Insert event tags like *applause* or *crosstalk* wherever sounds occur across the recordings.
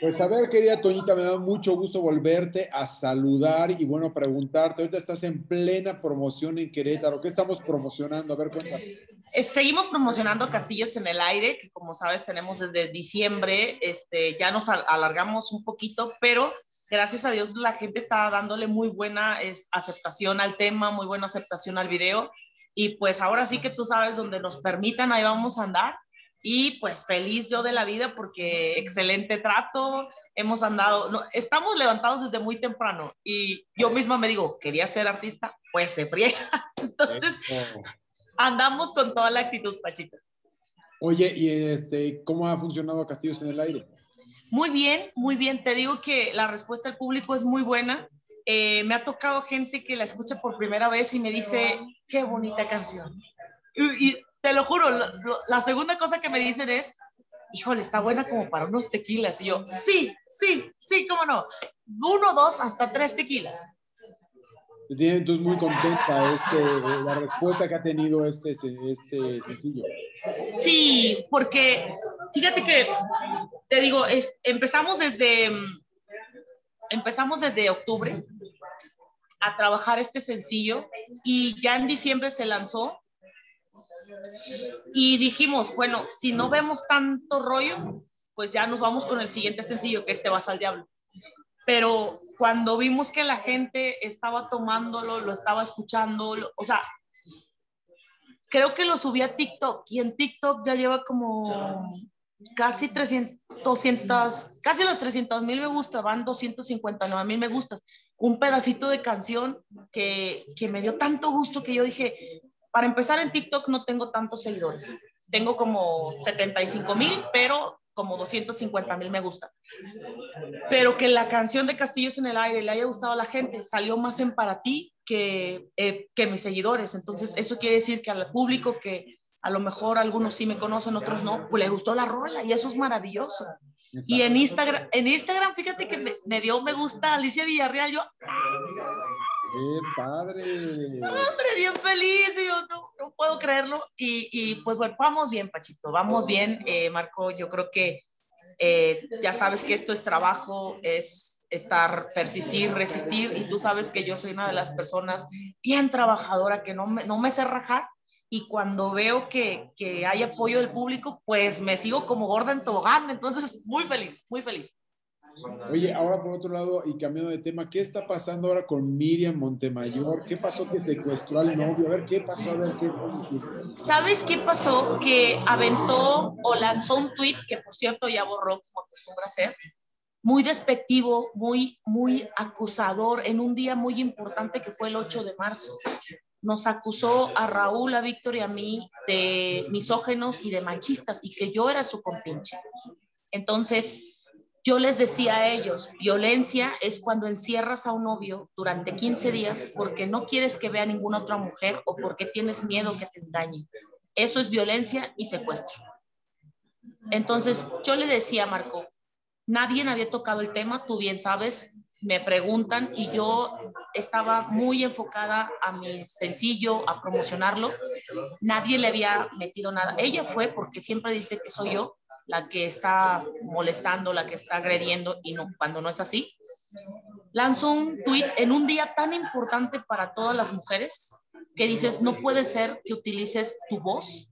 Pues a ver, querida Toñita, me da mucho gusto volverte a saludar y bueno, preguntarte, ahorita estás en plena promoción en Querétaro, ¿qué estamos promocionando? A ver, cuéntame. Seguimos promocionando Castillos en el Aire, que como sabes tenemos desde diciembre, este, ya nos alargamos un poquito, pero gracias a Dios la gente está dándole muy buena aceptación al tema, muy buena aceptación al video, y pues ahora sí que tú sabes, donde nos permitan, ahí vamos a andar y pues feliz yo de la vida porque excelente trato, hemos andado, estamos levantados desde muy temprano y yo misma me digo, quería ser artista, pues se friega. *laughs* Entonces, andamos con toda la actitud, Pachita. Oye, ¿y este, cómo ha funcionado Castillos en el Aire? Muy bien, muy bien. Te digo que la respuesta del público es muy buena. Eh, me ha tocado gente que la escucha por primera vez y me dice, qué bonita canción. y te lo juro, la segunda cosa que me dicen es, híjole, está buena como para unos tequilas. Y yo, sí, sí, sí, cómo no. Uno, dos, hasta tres tequilas. Entonces muy contenta este, la respuesta que ha tenido este, este sencillo. Sí, porque fíjate que, te digo, empezamos desde, empezamos desde octubre a trabajar este sencillo y ya en diciembre se lanzó y dijimos, bueno, si no vemos tanto rollo, pues ya nos vamos con el siguiente sencillo, que este vas al diablo. Pero cuando vimos que la gente estaba tomándolo, lo estaba escuchando, o sea, creo que lo subí a TikTok y en TikTok ya lleva como casi 300, 200, casi los 300 mil me gusta, van 259 mil me gustas. Un pedacito de canción que, que me dio tanto gusto que yo dije, para empezar, en TikTok no tengo tantos seguidores. Tengo como 75 mil, pero como 250 mil me gusta. Pero que la canción de Castillos en el Aire le haya gustado a la gente, salió más en para ti que, eh, que mis seguidores. Entonces, eso quiere decir que al público que a lo mejor algunos sí me conocen, otros no, pues le gustó la rola y eso es maravilloso. Y en Instagram, en Instagram, fíjate que me, dio me gusta Alicia Villarreal, yo, ¡Qué padre! Hombre, bien feliz, yo no, puedo creerlo. Y, y, pues bueno, vamos bien, Pachito, vamos bien, eh, Marco. Yo creo que eh, ya sabes que esto es trabajo, es estar, persistir, resistir. Y tú sabes que yo soy una de las personas bien trabajadora que no me, no me sé rajar. Y cuando veo que, que hay apoyo del público, pues me sigo como gorda en tobogán. Entonces, muy feliz, muy feliz. Oye, ahora por otro lado, y cambiando de tema, ¿qué está pasando ahora con Miriam Montemayor? ¿Qué pasó que secuestró al novio? A ver, ¿qué pasó? A ver, ¿qué pasó? ¿Sabes qué pasó? Que aventó o lanzó un tweet, que por cierto ya borró como acostumbra hacer, muy despectivo, muy, muy acusador en un día muy importante que fue el 8 de marzo. Nos acusó a Raúl, a Víctor y a mí de misógenos y de machistas y que yo era su compinche. Entonces, yo les decía a ellos, violencia es cuando encierras a un novio durante 15 días porque no quieres que vea ninguna otra mujer o porque tienes miedo que te engañe. Eso es violencia y secuestro. Entonces, yo le decía a Marco, nadie había tocado el tema, tú bien sabes, me preguntan y yo estaba muy enfocada a mi sencillo, a promocionarlo. Nadie le había metido nada. Ella fue porque siempre dice que soy yo, la que está molestando, la que está agrediendo y no, cuando no es así. Lanzó un tweet en un día tan importante para todas las mujeres que dices, no puede ser que utilices tu voz,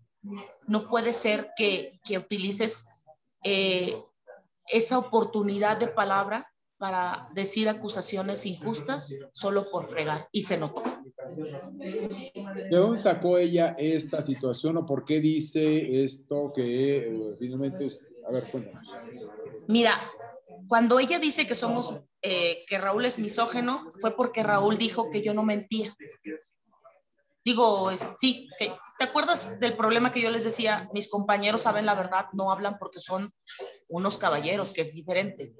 no puede ser que, que utilices eh, esa oportunidad de palabra para decir acusaciones injustas solo por fregar. Y se notó. ¿De dónde sacó ella esta situación o por qué dice esto que eh, finalmente... A ver, cuéntame. Mira, cuando ella dice que somos, eh, que Raúl es misógeno, fue porque Raúl dijo que yo no mentía. Digo, sí, que, ¿te acuerdas del problema que yo les decía? Mis compañeros saben la verdad, no hablan porque son unos caballeros, que es diferente.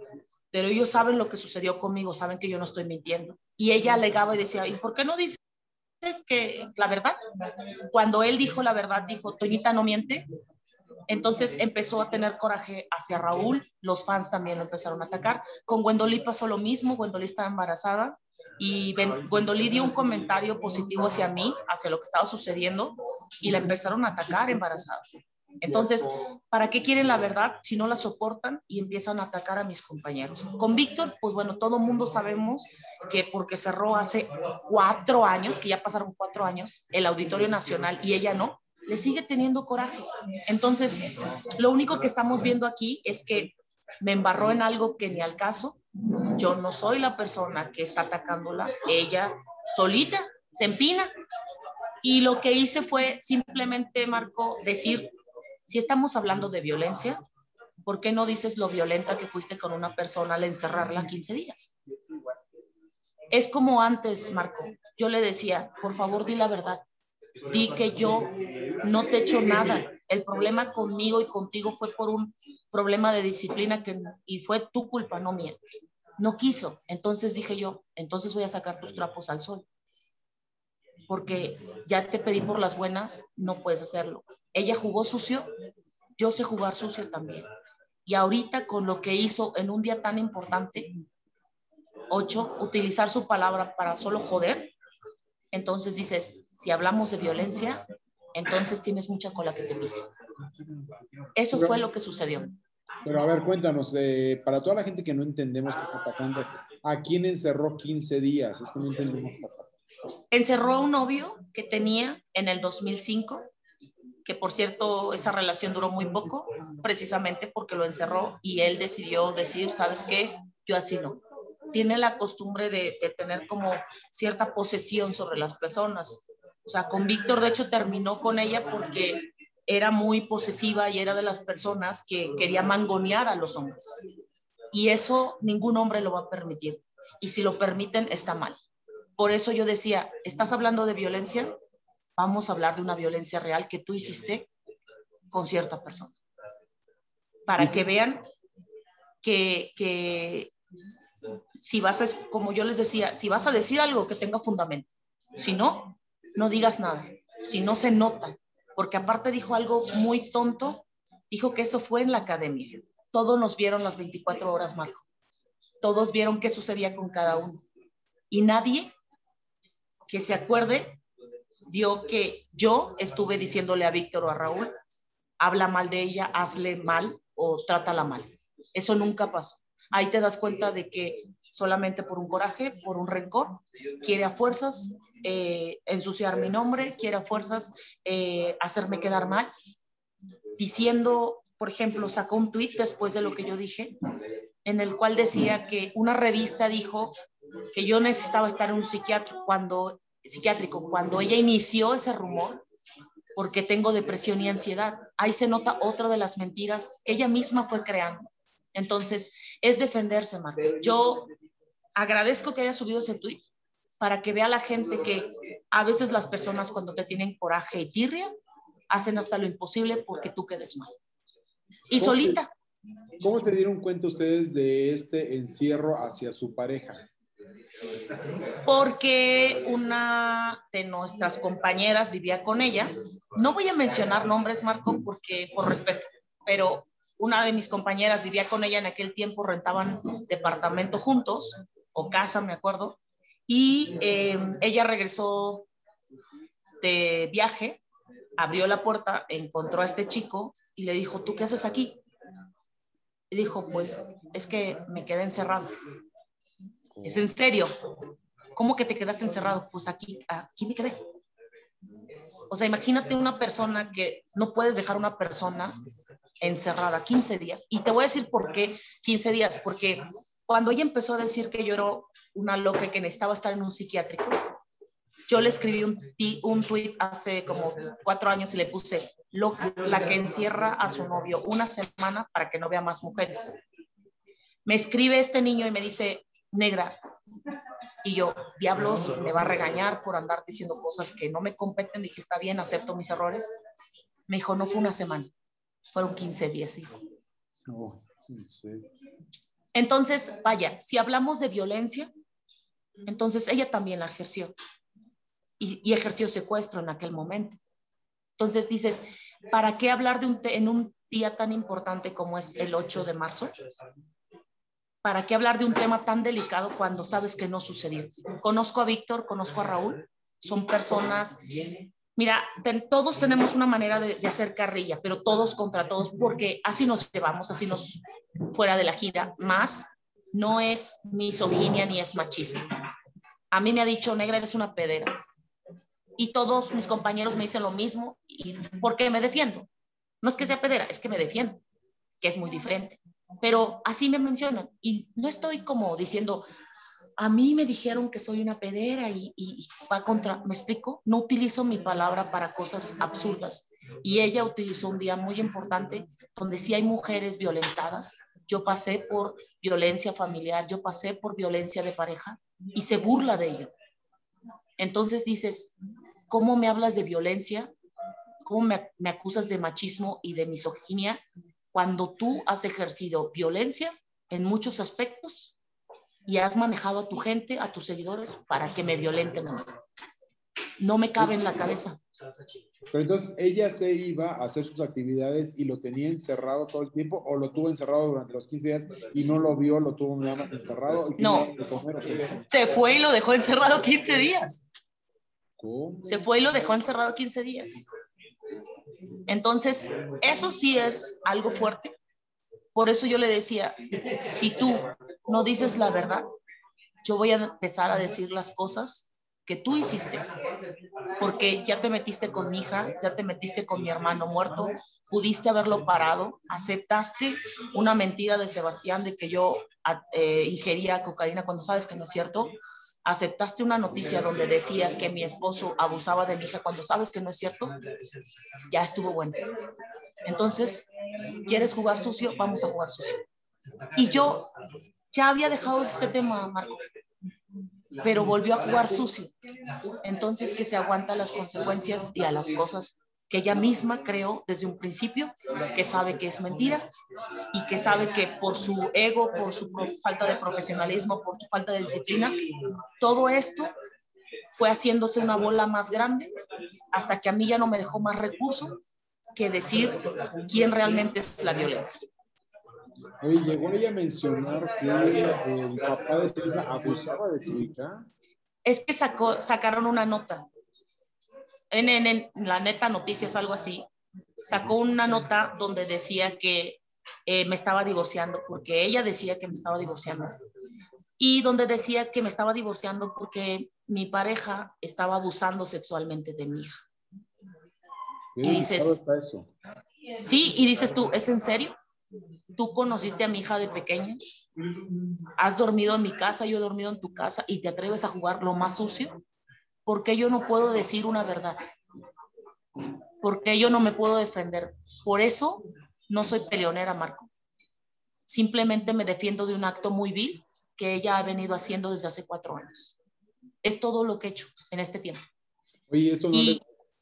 Pero ellos saben lo que sucedió conmigo, saben que yo no estoy mintiendo. Y ella alegaba y decía, ¿y por qué no dice que la verdad? Cuando él dijo la verdad, dijo, Toñita no miente. Entonces empezó a tener coraje hacia Raúl, los fans también lo empezaron a atacar. Con Gwendolí pasó lo mismo, Gwendolí estaba embarazada y Gwendolyn dio un comentario positivo hacia mí, hacia lo que estaba sucediendo, y la empezaron a atacar embarazada. Entonces, ¿para qué quieren la verdad si no la soportan y empiezan a atacar a mis compañeros? Con Víctor, pues bueno, todo mundo sabemos que porque cerró hace cuatro años, que ya pasaron cuatro años, el Auditorio Nacional y ella no, le sigue teniendo coraje. Entonces, lo único que estamos viendo aquí es que me embarró en algo que ni al caso. Yo no soy la persona que está atacándola, ella solita se empina. Y lo que hice fue simplemente, Marco, decir, si estamos hablando de violencia, ¿por qué no dices lo violenta que fuiste con una persona al encerrarla 15 días? Es como antes, Marco. Yo le decía, por favor, di la verdad. Di que yo no te echo nada. El problema conmigo y contigo fue por un problema de disciplina que, y fue tu culpa, no mía. No quiso. Entonces dije yo, entonces voy a sacar tus trapos al sol. Porque ya te pedí por las buenas, no puedes hacerlo. Ella jugó sucio, yo sé jugar sucio también. Y ahorita con lo que hizo en un día tan importante, ocho, utilizar su palabra para solo joder, entonces dices, si hablamos de violencia, entonces tienes mucha cola que te pise. Eso fue lo que sucedió. Pero a ver, cuéntanos, eh, para toda la gente que no entendemos qué está pasando, ¿a quién encerró 15 días? Es que no entendemos Encerró a un novio que tenía en el 2005 que por cierto esa relación duró muy poco, precisamente porque lo encerró y él decidió decir, ¿sabes qué? Yo así no. Tiene la costumbre de, tener como cierta posesión sobre las personas. O sea, con Víctor, de hecho, terminó con ella porque era muy posesiva y era de las personas que quería mangonear a los hombres. Y eso ningún hombre lo va a permitir. Y si lo permiten, está mal. Por eso yo decía, ¿estás hablando de violencia? Vamos a hablar de una violencia real que tú hiciste con cierta persona. Para que vean que, si vas a, como yo les decía, si vas a decir algo que tenga fundamento, si no, no digas nada, si no se nota, porque aparte dijo algo muy tonto, dijo que eso fue en la academia. Todos nos vieron las 24 horas, Marco. Todos vieron qué sucedía con cada uno. Y nadie que se acuerde dio que yo estuve diciéndole a Víctor o a Raúl, habla mal de ella, hazle mal o trátala mal. Eso nunca pasó. Ahí te das cuenta de que solamente por un coraje, por un rencor, quiere a fuerzas eh, ensuciar mi nombre, quiere a fuerzas eh, hacerme quedar mal, diciendo, por ejemplo, sacó un tweet después de lo que yo dije, en el cual decía que una revista dijo que yo necesitaba estar en un psiquiatra cuando psiquiátrico cuando ella inició ese rumor, porque tengo depresión y ansiedad. Ahí se nota otra de las mentiras que ella misma fue creando. Entonces, es defenderse, Marco. Yo agradezco que haya subido ese tweet para que vea la gente que a veces las personas cuando te tienen coraje y tirria, hacen hasta lo imposible porque tú quedes mal. Y solita. ¿Cómo se dieron cuenta ustedes de este encierro hacia su pareja? Porque una de nuestras compañeras vivía con ella. No voy a mencionar nombres, Marco, porque por respeto, pero una de mis compañeras vivía con ella en aquel tiempo, rentaban departamento juntos, o casa, me acuerdo, y eh, ella regresó de viaje, abrió la puerta, encontró a este chico y le dijo, ¿tú qué haces aquí? Y dijo, pues es que me quedé encerrado. Es en serio. ¿Cómo que te quedaste encerrado? Pues aquí, aquí me quedé. O sea, imagínate una persona que no puedes dejar una persona encerrada 15 días. Y te voy a decir por qué 15 días. Porque cuando ella empezó a decir que yo era una loca que necesitaba estar en un psiquiátrico, yo le escribí un, un tweet hace como cuatro años y le puse, loca, la que encierra a su novio una semana para que no vea más mujeres. Me escribe este niño y me dice, negra. Y yo, diablos, me va a regañar por andar diciendo cosas que no me competen. Dije, está bien, acepto mis errores. Me dijo, no fue una semana, fueron 15 días, hijo. Entonces, vaya, si hablamos de violencia, entonces ella también la ejerció y, ejerció secuestro en aquel momento. Entonces dices, ¿para qué hablar de un en un día tan importante como es el 8 de marzo? ¿Para qué hablar de un tema tan delicado cuando sabes que no sucedió? Conozco a Víctor, conozco a Raúl, son personas Mira, todos tenemos una manera de, hacer carrilla, pero todos contra todos, porque así nos llevamos, así nos fuera de la gira. Más no es misoginia ni es machismo. A mí me ha dicho, negra, eres una pedera. Y todos mis compañeros me dicen lo mismo, y porque me defiendo. No es que sea pedera, es que me defiendo, que es muy diferente. Pero así me mencionan. Y no estoy como diciendo, a mí me dijeron que soy una pedera y, va contra, ¿me explico? No utilizo mi palabra para cosas absurdas. Y ella utilizó un día muy importante donde sí hay mujeres violentadas. Yo pasé por violencia familiar, yo pasé por violencia de pareja y se burla de ello. Entonces dices, ¿cómo me hablas de violencia? ¿Cómo me, me acusas de machismo y de misoginia cuando tú has ejercido violencia en muchos aspectos y has manejado a tu gente, a tus seguidores, para que me violenten a mí. No me cabe en la cabeza. Pero entonces ella se iba a hacer sus actividades y lo tenía encerrado todo el tiempo o lo tuvo encerrado durante los 15 días y no lo vio, lo tuvo encerrado. no, se fue y lo dejó encerrado 15 días. ¿Cómo? Se fue y lo dejó encerrado 15 días. Entonces, eso sí es algo fuerte. Por eso yo le decía, si tú no dices la verdad, yo voy a empezar a decir las cosas que tú hiciste, porque ya te metiste con mi hija, ya te metiste con mi hermano muerto, pudiste haberlo parado, aceptaste una mentira de Sebastián de que yo eh, ingería cocaína cuando sabes que no es cierto, aceptaste una noticia donde decía que mi esposo abusaba de mi hija cuando sabes que no es cierto, ya estuvo bueno. Entonces, ¿quieres jugar sucio? Vamos a jugar sucio. Y yo ya había dejado este tema, Marco, pero volvió a jugar sucio. Entonces, que se aguanta las consecuencias y a las cosas que ella misma creó desde un principio, que sabe que es mentira y que sabe que por su ego, por su falta de profesionalismo, por su falta de disciplina, todo esto fue haciéndose una bola más grande hasta que a mí ya no me dejó más recurso que decir quién realmente es la violenta. Oye, llegó ella a mencionar que el papá de tu hija abusaba de tu hija. Es que sacó, sacaron una nota. En, la neta noticias, algo así. Sacó una nota donde decía que eh, me estaba divorciando, porque ella decía que me estaba divorciando. Y donde decía que me estaba divorciando porque mi pareja estaba abusando sexualmente de mi hija. Y dices, sí, y dices tú, ¿es en serio? tú conociste a mi hija de pequeña, has dormido en mi casa, yo he dormido en tu casa y te atreves a jugar lo más sucio, ¿por qué yo no puedo decir una verdad? ¿Por qué yo no me puedo defender? Por eso no soy peleonera, Marco. Simplemente me defiendo de un acto muy vil que ella ha venido haciendo desde hace cuatro años. Es todo lo que he hecho en este tiempo. Oye, esto no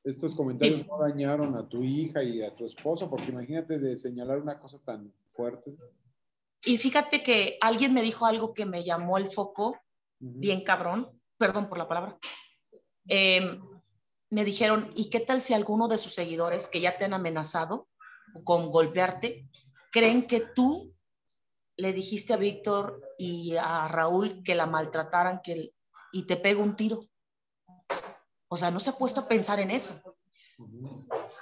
estos comentarios no dañaron a tu hija y a tu esposo, porque imagínate de señalar una cosa tan fuerte. Y fíjate que alguien me dijo algo que me llamó el foco, bien cabrón, perdón por la palabra. Em, me dijeron, ¿y qué tal si alguno de sus seguidores que ya te han amenazado con golpearte, creen que tú le dijiste a Víctor y a Raúl que la maltrataran que, y te pega un tiro? O sea, no se ha puesto a pensar en eso.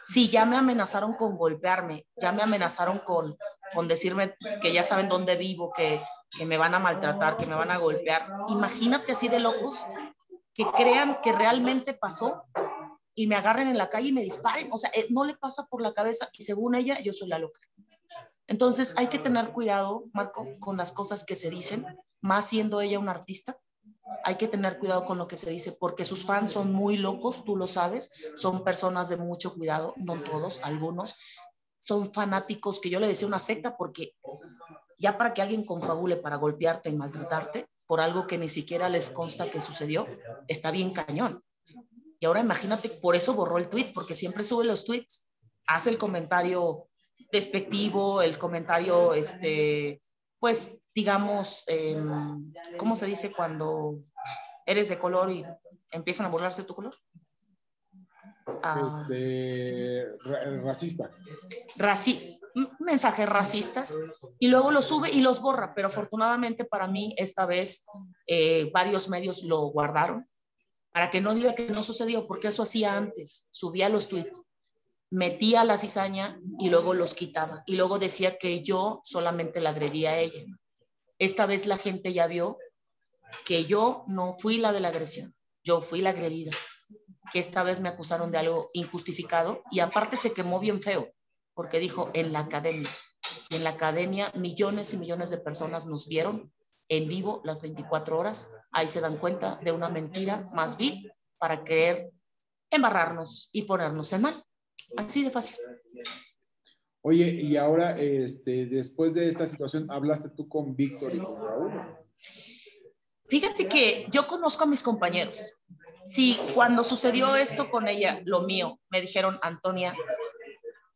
Sí, ya me amenazaron con golpearme, ya me amenazaron con, con decirme que ya saben dónde vivo, que, que me van a maltratar, que me van a golpear. Imagínate así de locos que crean que realmente pasó y me agarren en la calle y me disparen. O sea, eh, no le pasa por la cabeza y según ella yo soy la loca. Entonces hay que tener cuidado, Marco, con las cosas que se dicen, más siendo ella una artista hay que tener cuidado con lo que se dice porque sus fans son muy locos, tú lo sabes, son personas de mucho cuidado, no todos, algunos. Son fanáticos que yo le decía una secta porque ya para que alguien confabule para golpearte y maltratarte por algo que ni siquiera les consta que sucedió, está bien cañón. Y ahora imagínate, por eso borró el tweet, porque siempre sube los tweets, hace el comentario despectivo, el comentario, este, pues digamos, em, ¿cómo se dice cuando eres de color y empiezan a burlarse tu color? Ah, este, racista. Raci mensajes racistas y luego los sube y los borra, pero afortunadamente para mí esta vez eh, varios medios lo guardaron para que no diga que no sucedió, porque eso hacía antes, subía los tweets, metía la cizaña y luego los quitaba. Y luego decía que yo solamente la agredía a ella. Esta vez la gente ya vio que yo no fui la de la agresión, yo fui la agredida, que esta vez me acusaron de algo injustificado y aparte se quemó bien feo, porque dijo en la academia. Y en la academia millones y millones de personas nos vieron en vivo las 24 horas. Ahí se dan cuenta de una mentira más vil para querer embarrarnos y ponernos en mal. Así de fácil. Oye, y ahora, este, después de esta situación, ¿hablaste tú con Víctor y con Raúl? Fíjate que yo conozco a mis compañeros. Sí, cuando sucedió esto con ella, lo mío, me dijeron, Antonia,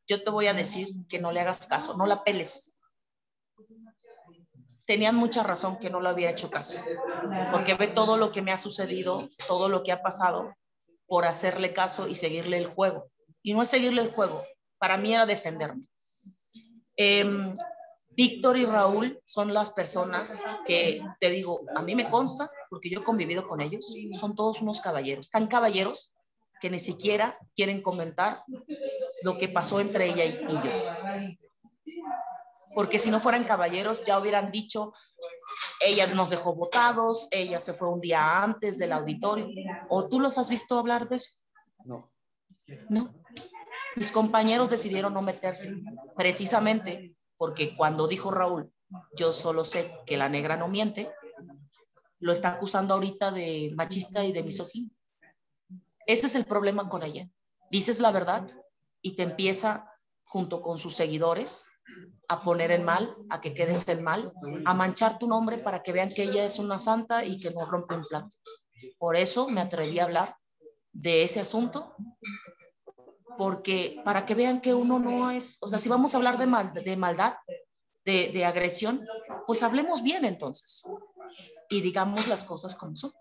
yo te voy a decir que no le hagas caso, no la peles. Tenían mucha razón que no le había hecho caso, porque ve todo lo que me ha sucedido, todo lo que ha pasado por hacerle caso y seguirle el juego. Y no es seguirle el juego, para mí era defenderme. Em, Víctor y Raúl son las personas que, te digo, a mí me consta, porque yo he convivido con ellos, son todos unos caballeros, tan caballeros que ni siquiera quieren comentar lo que pasó entre ella y, yo. Porque si no fueran caballeros, ya hubieran dicho, ella nos dejó votados, ella se fue un día antes del auditorio. ¿O tú los has visto hablar de eso? No. No. Mis compañeros decidieron no meterse, precisamente porque cuando dijo Raúl, yo solo sé que la negra no miente, lo está acusando ahorita de machista y de misógino. Ese es el problema con ella. Dices la verdad y te empieza, junto con sus seguidores, a poner en mal, a que quedes en mal, a manchar tu nombre para que vean que ella es una santa y que no rompe un plato. Por eso me atreví a hablar de ese asunto, porque para que vean que uno no es, o sea, si vamos a hablar de, mal, de maldad, de, de agresión, pues hablemos bien entonces y digamos las cosas como son.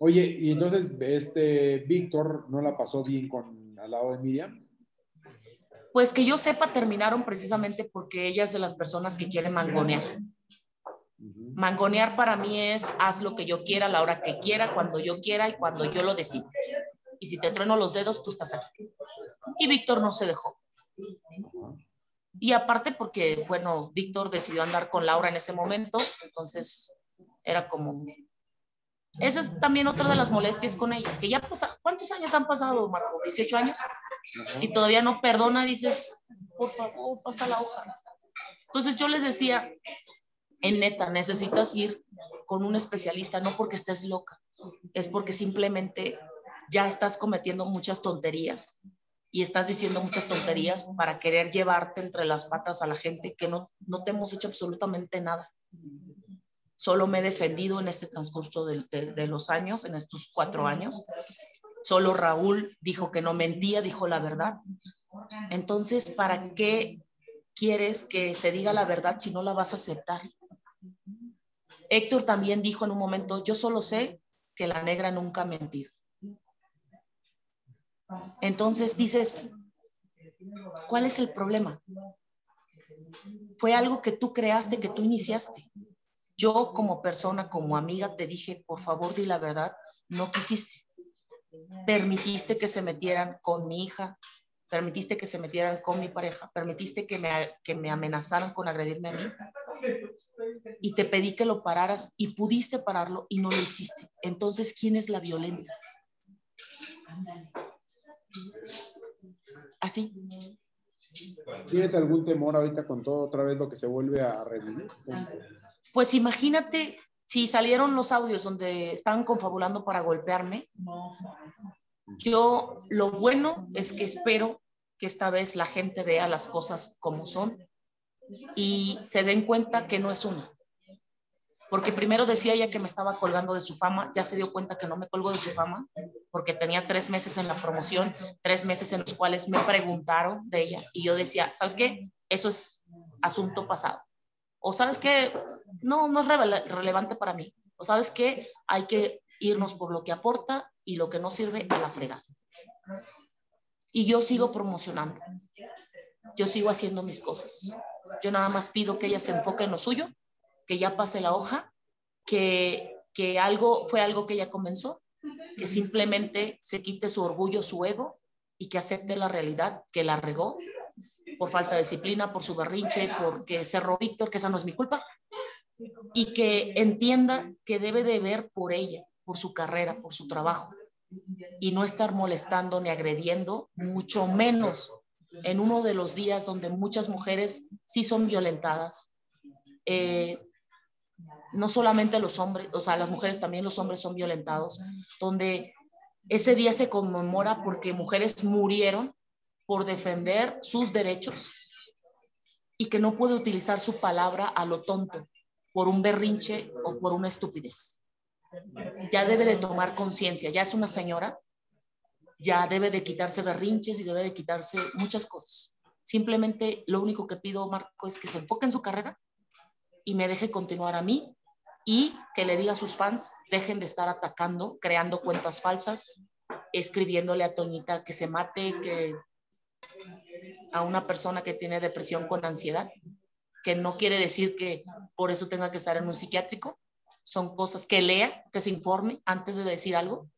Oye, y entonces este Víctor no la pasó bien con al lado de Miriam. Pues que yo sepa, terminaron precisamente porque ella es de las personas que quiere mangonear. Mangonear para mí es haz lo que yo quiera, a la hora que quiera, cuando yo quiera y cuando yo lo decida. Y si te trueno los dedos, tú estás aquí. Y Víctor no se dejó. Y aparte porque, bueno, Víctor decidió andar con Laura en ese momento, entonces era como esa es también otra de las molestias con ella, que ya pasa, ¿cuántos años han pasado, Marco? ¿18 años? Y todavía no perdona, dices, por favor, pasa la hoja. Entonces yo les decía, en neta, necesitas ir con un especialista, no porque estés loca, es porque simplemente ya estás cometiendo muchas tonterías y estás diciendo muchas tonterías para querer llevarte entre las patas a la gente que no, no te hemos hecho absolutamente nada. Solo me he defendido en este transcurso de, los años, en estos cuatro años. Solo Raúl dijo que no mentía, dijo la verdad. Entonces, ¿para qué quieres que se diga la verdad si no la vas a aceptar? Héctor también dijo en un momento, yo solo sé que la negra nunca ha mentido. Entonces dices, ¿cuál es el problema? Fue algo que tú creaste, que tú iniciaste. Yo como persona, como amiga, te dije, por favor, di la verdad, no quisiste. Permitiste que se metieran con mi hija, permitiste que se metieran con mi pareja, permitiste que me, que me amenazaran con agredirme a mí. Y te pedí que lo pararas y pudiste pararlo y no lo hiciste. Entonces, ¿quién es la violenta? Así. ¿Tienes algún temor ahorita con todo otra vez lo que se vuelve a revivir? Pues imagínate si salieron los audios donde estaban confabulando para golpearme. Yo lo bueno es que espero que esta vez la gente vea las cosas como son y se den cuenta que no es una. Porque primero decía ella que me estaba colgando de su fama, ya se dio cuenta que no me colgo de su fama, porque tenía tres meses en la promoción, tres meses en los cuales me preguntaron de ella y yo decía, ¿sabes qué? Eso es asunto pasado. O sabes qué, no, no es relevante para mí. O sabes que hay que irnos por lo que aporta y lo que no sirve a la fregada. Y yo sigo promocionando. Yo sigo haciendo mis cosas. Yo nada más pido que ella se enfoque en lo suyo, que ya pase la hoja, que, que algo fue algo que ella comenzó, que simplemente se quite su orgullo, su ego y que acepte la realidad, que la regó por falta de disciplina, por su berrinche, porque cerró Víctor, que esa no es mi culpa, y que entienda que debe de ver por ella, por su carrera, por su trabajo, y no estar molestando ni agrediendo, mucho menos en uno de los días donde muchas mujeres sí son violentadas. Eh, no solamente los hombres, o sea, las mujeres también los hombres son violentados, donde ese día se conmemora porque mujeres murieron por defender sus derechos y que no puede utilizar su palabra a lo tonto por un berrinche o por una estupidez. Ya debe de tomar conciencia, ya es una señora, ya debe de quitarse berrinches y debe de quitarse muchas cosas. Simplemente lo único que pido, Marco, es que se enfoque en su carrera y me deje continuar a mí y que le diga a sus fans, dejen de estar atacando, creando cuentas falsas, escribiéndole a Toñita que se mate, que a una persona que tiene depresión con ansiedad, que no quiere decir que por eso tenga que estar en un psiquiátrico, son cosas que lea, que se informe antes de decir algo.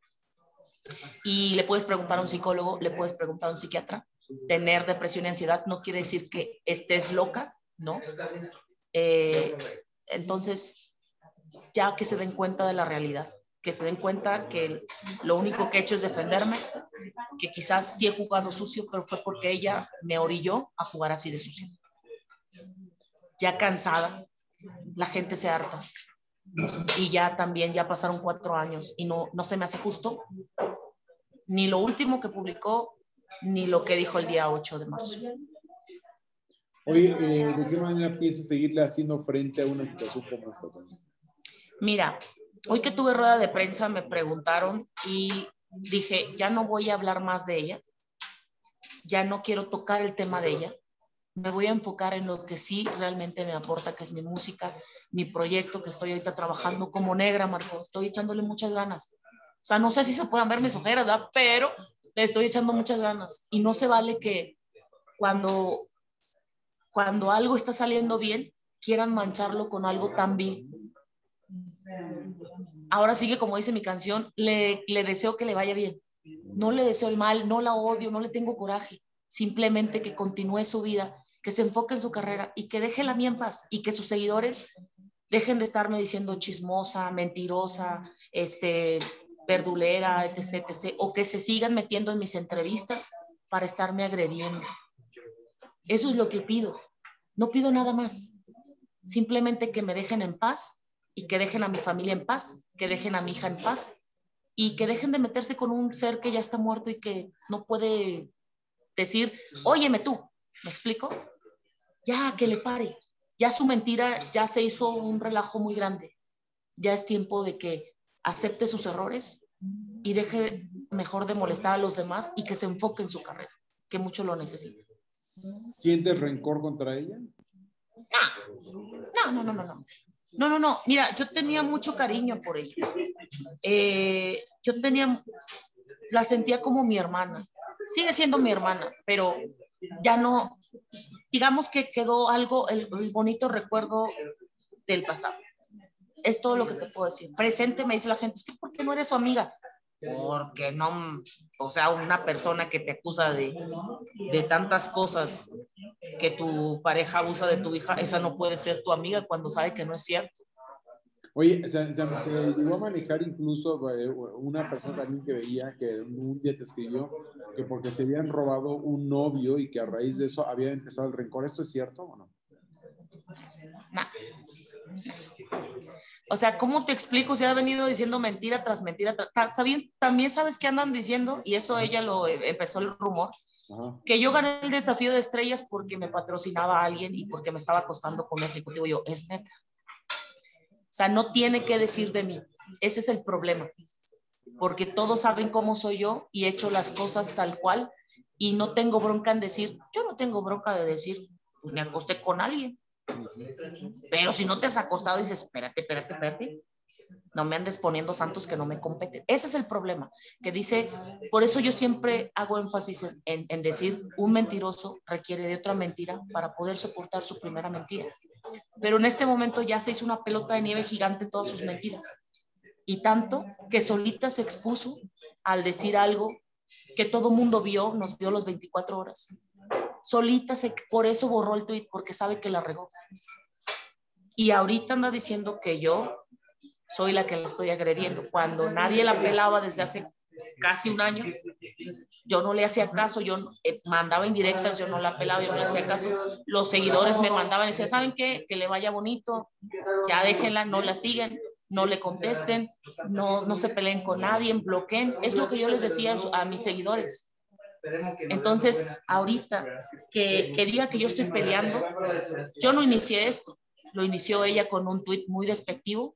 Y le puedes preguntar a un psicólogo, le puedes preguntar a un psiquiatra. Tener depresión y ansiedad no quiere decir que estés loca, ¿no? Eh, entonces, ya que se den cuenta de la realidad, que se den cuenta que lo único que he hecho es defenderme, que quizás sí he jugado sucio, pero fue porque ella me orilló a jugar así de sucio. Ya cansada, la gente se harta. Y ya también, ya pasaron cuatro años y no, no se me hace justo ni lo último que publicó, ni lo que dijo el día 8 de marzo. Oye, eh, ¿de qué manera piensas seguirle haciendo frente a una situación como esta? Mira, hoy que tuve rueda de prensa me preguntaron y dije, ya no voy a hablar más de ella, ya no quiero tocar el tema de ella, me voy a enfocar en lo que sí realmente me aporta, que es mi música, mi proyecto que estoy ahorita trabajando como negra, Marco, estoy echándole muchas ganas. O sea, no sé si se puedan ver mis ojeras, ¿verdad? Pero le estoy echando muchas ganas y no se vale que cuando, cuando algo está saliendo bien, quieran mancharlo con algo tan vil. Ahora sigue como dice mi canción, le, le deseo que le vaya bien. No le deseo el mal, no la odio, no le tengo coraje. Simplemente que continúe su vida, que se enfoque en su carrera y que deje la mía en paz y que sus seguidores dejen de estarme diciendo chismosa, mentirosa, este, verdulera, etc, etc, o que se sigan metiendo en mis entrevistas para estarme agrediendo. Eso es lo que pido. No pido nada más. Simplemente que me dejen en paz y que dejen a mi familia en paz, que dejen a mi hija en paz y que dejen de meterse con un ser que ya está muerto y que no puede decir, óyeme tú, ¿me explico? Ya, que le pare. Ya su mentira ya se hizo un relajo muy grande. Ya es tiempo de que acepte sus errores y deje mejor de molestar a los demás y que se enfoque en su carrera, que mucho lo necesita. ¿Sientes rencor contra ella? No, no, no, no, no. No, no, no. Mira, yo tenía mucho cariño por ella. Eh, yo tenía, la sentía como mi hermana. Sigue siendo mi hermana, pero ya no, digamos que quedó algo, el bonito recuerdo del pasado es todo lo que te puedo decir. Presente me dice la gente, es que ¿por qué no eres su amiga? Porque no, o sea, una persona que te acusa de, de tantas cosas que tu pareja abusa de tu hija, esa no puede ser tu amiga cuando sabe que no es cierto. Oye, se, se, llegó a manejar incluso eh, una persona también que veía que un día te escribió que porque se habían robado un novio y que a raíz de eso había empezado el rencor. ¿Esto es cierto o no? No. O sea, ¿cómo te explico si ha venido diciendo mentira tras mentira? También sabes que andan diciendo, y eso ella lo eh, empezó el rumor, que yo gané el desafío de estrellas porque me patrocinaba a alguien y porque me estaba acostando con un ejecutivo. Yo, es neta. O sea, no tiene que decir de mí. Ese es el problema. Porque todos saben cómo soy yo y he hecho las cosas tal cual y no tengo bronca en decir, yo no tengo bronca de decir, pues me acosté con alguien. Pero si no te has acostado, dices, espérate, espérate, espérate. No me andes poniendo santos que no me competen. Ese es el problema, que dice, por eso yo siempre hago énfasis en, en, decir, un mentiroso requiere de otra mentira para poder soportar su primera mentira. Pero en este momento ya se hizo una pelota de nieve gigante todas sus mentiras. Y tanto que solita se expuso al decir algo que todo mundo vio, nos vio los 24 horas. Solita se, por eso borró el tweet, porque sabe que la regó. Y ahorita anda diciendo que yo soy la que la estoy agrediendo, cuando nadie la pelaba desde hace casi un año. Yo no le hacía caso, yo eh, mandaba indirectas, yo no la pelaba, yo no le hacía caso. Los seguidores me mandaban y decían, ¿saben qué? Que le vaya bonito, ya déjenla, no la siguen, no le contesten, no, no se peleen con nadie, bloqueen. Es lo que yo les decía a mis seguidores. Entonces, ahorita que, que diga que yo estoy peleando, yo no inicié esto, lo inició ella con un tuit muy despectivo,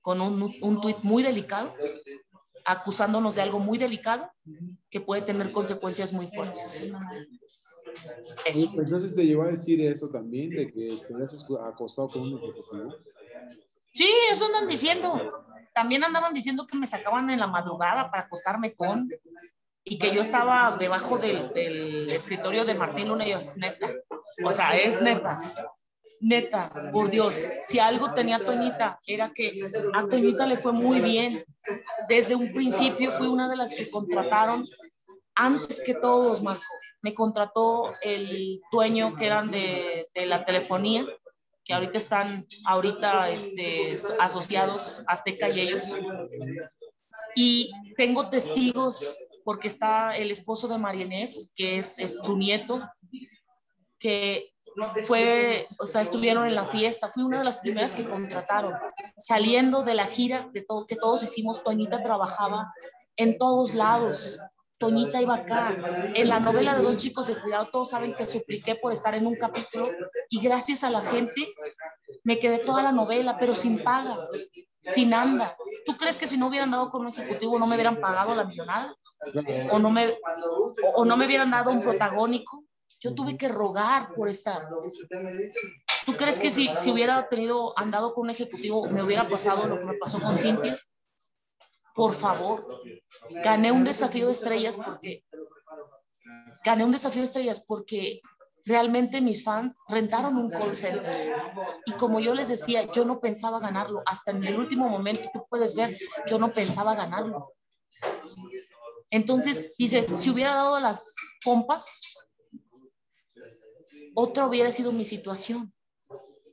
con un, un tuit muy delicado, acusándonos de algo muy delicado que puede tener consecuencias muy fuertes. Eso. Entonces te llevó a decir eso también, de que te habías acostado con un ejecutivo. Sí, eso andan diciendo. También andaban diciendo que me sacaban en la madrugada para acostarme con y que yo estaba debajo del, del escritorio de Martín Luna y es neta. O sea, es neta neta, por Dios, si algo tenía Toñita, era que a Toñita le fue muy bien. Desde un principio fui una de las que contrataron, antes que todos, Marco. Me contrató el dueño que eran de, de la telefonía, que ahorita están ahorita este, asociados Azteca y ellos. Y tengo testigos porque está el esposo de Marianés, que es, es su nieto, que fue, o sea, estuvieron en la fiesta, fui una de las primeras que contrataron. Saliendo de la gira de todo, que todos hicimos, Toñita trabajaba en todos lados. Toñita iba acá. En la novela de Dos Chicos de Cuidado, todos saben que supliqué por estar en un capítulo y gracias a la gente me quedé toda la novela, pero sin paga, sin anda. ¿Tú crees que si no hubieran dado con un ejecutivo no me hubieran pagado la millonada? ¿O no me, o no me hubieran dado un protagónico? Yo tuve que rogar por estar. ¿Tú crees que si, si hubiera tenido, andado con un ejecutivo, me hubiera pasado lo que me pasó con Cintia? Por favor, gané un desafío de estrellas porque gané un desafío de estrellas porque realmente mis fans rentaron un call center. Y como yo les decía, yo no pensaba ganarlo. Hasta en el último momento, tú puedes ver, yo no pensaba ganarlo. Entonces, dices, si hubiera dado las pompas, otra hubiera sido mi situación.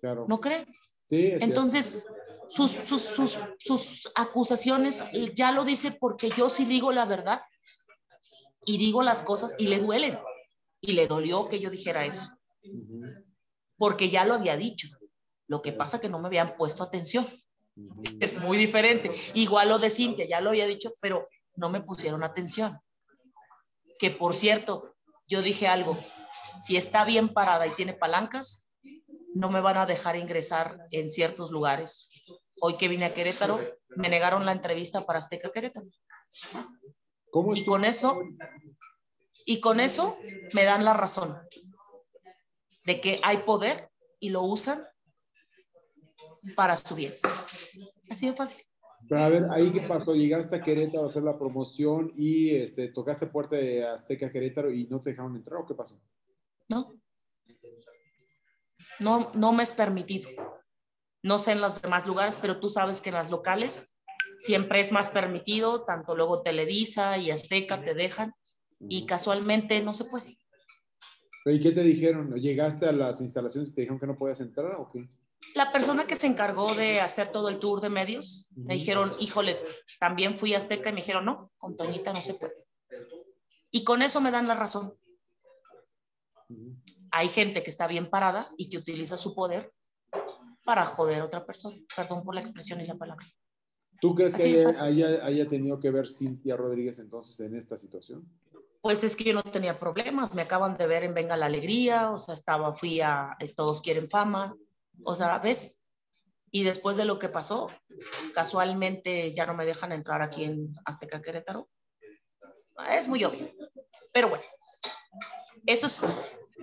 ¿No cree? Sí, Entonces, sus, sus, sus, sus, acusaciones ya lo dice porque yo sí digo la verdad y digo las cosas y le duelen. Y le dolió que yo dijera eso. Porque ya lo había dicho. Lo que pasa que no me habían puesto atención. Es muy diferente. Igual lo de Cintia, ya lo había dicho, pero no me pusieron atención. Que por cierto, yo dije algo, si está bien parada y tiene palancas, no me van a dejar ingresar en ciertos lugares. Hoy que vine a Querétaro, me negaron la entrevista para Azteca Querétaro. ¿Cómo y con eso, y con eso me dan la razón de que hay poder y lo usan para su bien. Así de fácil. Pero a ver, ahí qué pasó, llegaste a Querétaro a hacer la promoción y este, tocaste puerta de Azteca Querétaro y no te dejaron entrar o qué pasó? No. No, no me es permitido. No sé en los demás lugares, pero tú sabes que en las locales siempre es más permitido, tanto luego Televisa y Azteca te dejan y casualmente no se puede. ¿Y qué te dijeron? ¿Llegaste a las instalaciones y te dijeron que no podías entrar o qué? La persona que se encargó de hacer todo el tour de medios, me dijeron, híjole, también fui a Azteca y me dijeron, no, con Toñita no se puede. Y con eso me dan la razón. Hay gente que está bien parada y que utiliza su poder para joder a otra persona. Perdón por la expresión y la palabra. ¿Tú crees que haya, tenido que ver Cintia Rodríguez entonces en esta situación? Pues es que yo no tenía problemas, me acaban de ver en Venga la Alegría, o sea, estaba, fui a Todos Quieren Fama, o sea, ¿ves? Y después de lo que pasó, casualmente ya no me dejan entrar aquí en Azteca Querétaro. Es muy obvio, pero bueno, eso es...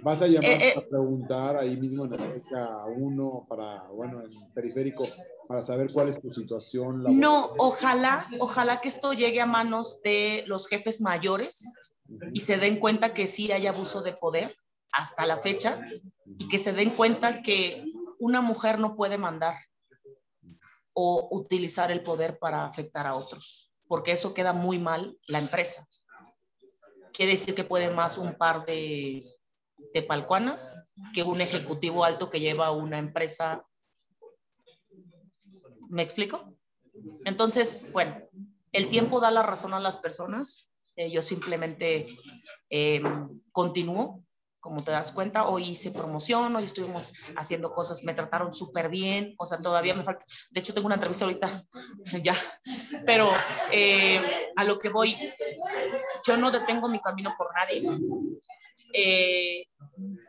¿Vas a llamar eh, eh, a preguntar ahí mismo en Azteca 1 para, bueno, en periférico, para saber cuál es tu situación? No, ojalá, ojalá que esto llegue a manos de los jefes mayores y se den cuenta que sí hay abuso de poder hasta la fecha y que se den cuenta que una mujer no puede mandar. o utilizar el poder para afectar a otros, porque eso queda muy mal la empresa. Quiere decir que puede más un par de, de palcuanas que un ejecutivo alto que lleva una empresa. ¿Me explico? Entonces, bueno, el tiempo da la razón a las personas. Eh, yo simplemente eh, continúo como te das cuenta, hoy hice promoción, hoy estuvimos haciendo cosas, me trataron súper bien, o sea, todavía me falta, de hecho tengo una entrevista ahorita, *laughs* ya, pero eh, a lo que voy, yo no detengo mi camino por nadie, eh,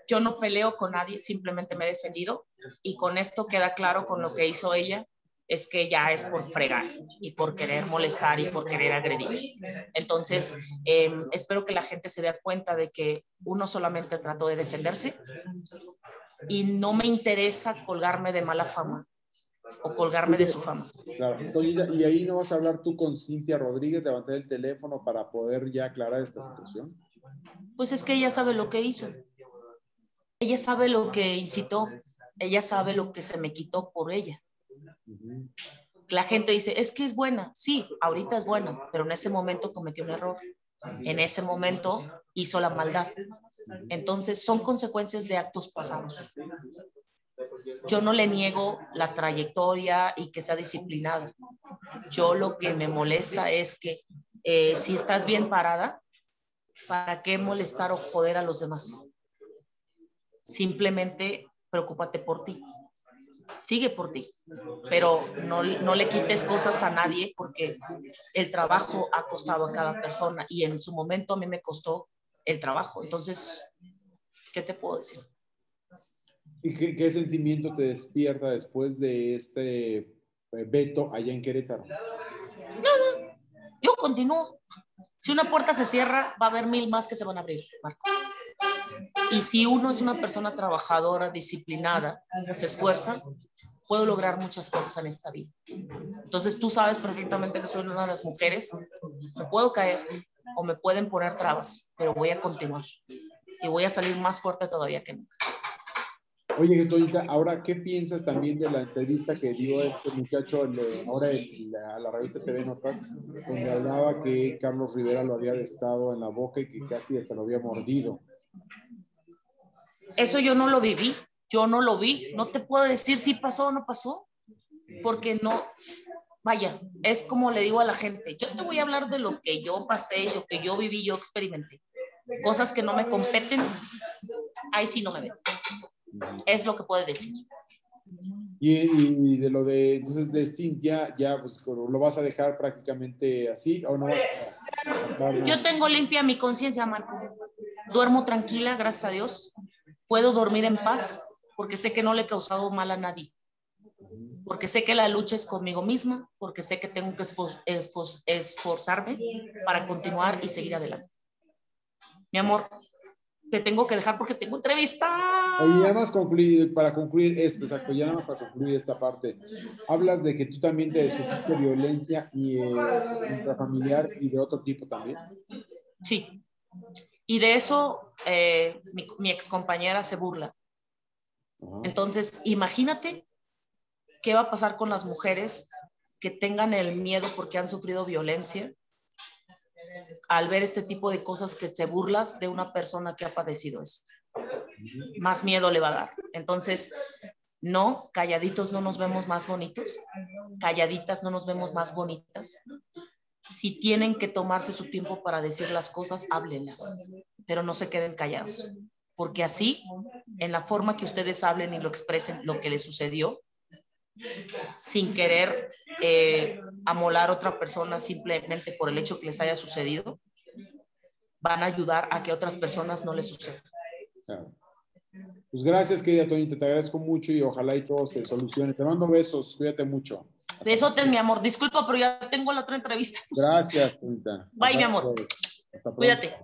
yo no peleo con nadie, simplemente me he defendido y con esto queda claro con lo que hizo ella, es que ya es por fregar y por querer molestar y por querer agredir. Entonces, em, espero que la gente se dé cuenta de que uno solamente trató de defenderse y no me interesa colgarme de mala fama o colgarme de su fama. Claro, y ahí no vas a hablar tú con Cintia Rodríguez, levantar el teléfono para poder ya aclarar esta situación. Pues es que ella sabe lo que hizo. Ella sabe lo que incitó. Ella sabe lo que se me quitó por ella. La gente dice, es que es buena. Sí, ahorita es buena, pero en ese momento cometió un error. En ese momento hizo la maldad. Entonces son consecuencias de actos pasados. Yo no le niego la trayectoria y que sea disciplinada. Yo lo que me molesta es que eh, si estás bien parada, ¿para qué molestar o joder a los demás? Simplemente preocúpate por ti sigue por ti, pero no, no le quites cosas a nadie porque el trabajo ha costado a cada persona y en su momento a mí me costó el trabajo. Entonces, ¿qué te puedo decir? ¿Y qué, qué sentimiento te despierta después de este eh, veto allá en Querétaro? Nada, yo continúo. Si una puerta se cierra, va a haber mil más que se van a abrir, Marco. Y si uno es una persona trabajadora, disciplinada, se esfuerza, puedo lograr muchas cosas en esta vida. Entonces tú sabes perfectamente que soy una de las mujeres, me puedo caer o me pueden poner trabas, pero voy a continuar y voy a salir más fuerte todavía que nunca. Oye, Getolita, ahora, ¿qué piensas también de la entrevista que dio este muchacho ahora a la revista TV Notas, donde hablaba que Carlos Rivera lo había estado en la boca y que casi hasta lo había mordido? Eso yo no lo viví, yo no lo vi, no te puedo decir si pasó o no pasó, porque no, vaya, es como le digo a la gente, yo te voy a hablar de lo que yo pasé, lo que yo viví, yo experimenté. Cosas que no me competen, ahí sí no me veo. Es lo que puede decir. Y, de lo de, entonces, de Cintia, ya pues lo vas a dejar prácticamente así o no vas a... Yo tengo limpia mi conciencia, Marco. Duermo tranquila, gracias a Dios puedo dormir en paz porque sé que no le he causado mal a nadie, porque sé que la lucha es conmigo misma, porque sé que tengo que esforzarme para continuar y seguir adelante. Mi amor, te tengo que dejar porque tengo entrevista. Oye, ya más concluir, para concluir esto, exacto, ya nada más para concluir esta parte, hablas de que tú también te sufriste violencia y, eh, intrafamiliar y de otro tipo también. Sí, y de eso eh, mi, mi ex compañera se burla. Entonces, imagínate qué va a pasar con las mujeres que tengan el miedo porque han sufrido violencia al ver este tipo de cosas que te burlas de una persona que ha padecido eso. Más miedo le va a dar. Entonces, no, calladitos no nos vemos más bonitos, calladitas no nos vemos más bonitas, si tienen que tomarse su tiempo para decir las cosas, háblenlas, pero no se queden callados, porque así, en la forma que ustedes hablen y lo expresen lo que les sucedió, sin querer eh, amolar a otra persona simplemente por el hecho que les haya sucedido, van a ayudar a que otras personas no les suceda. Pues gracias, querida Toñita, te agradezco mucho y ojalá y todo se solucione. Te mando besos, cuídate mucho. Besotes, mi amor. Disculpa, pero ya tengo la otra entrevista. Gracias, Bye, mi amor. Cuídate.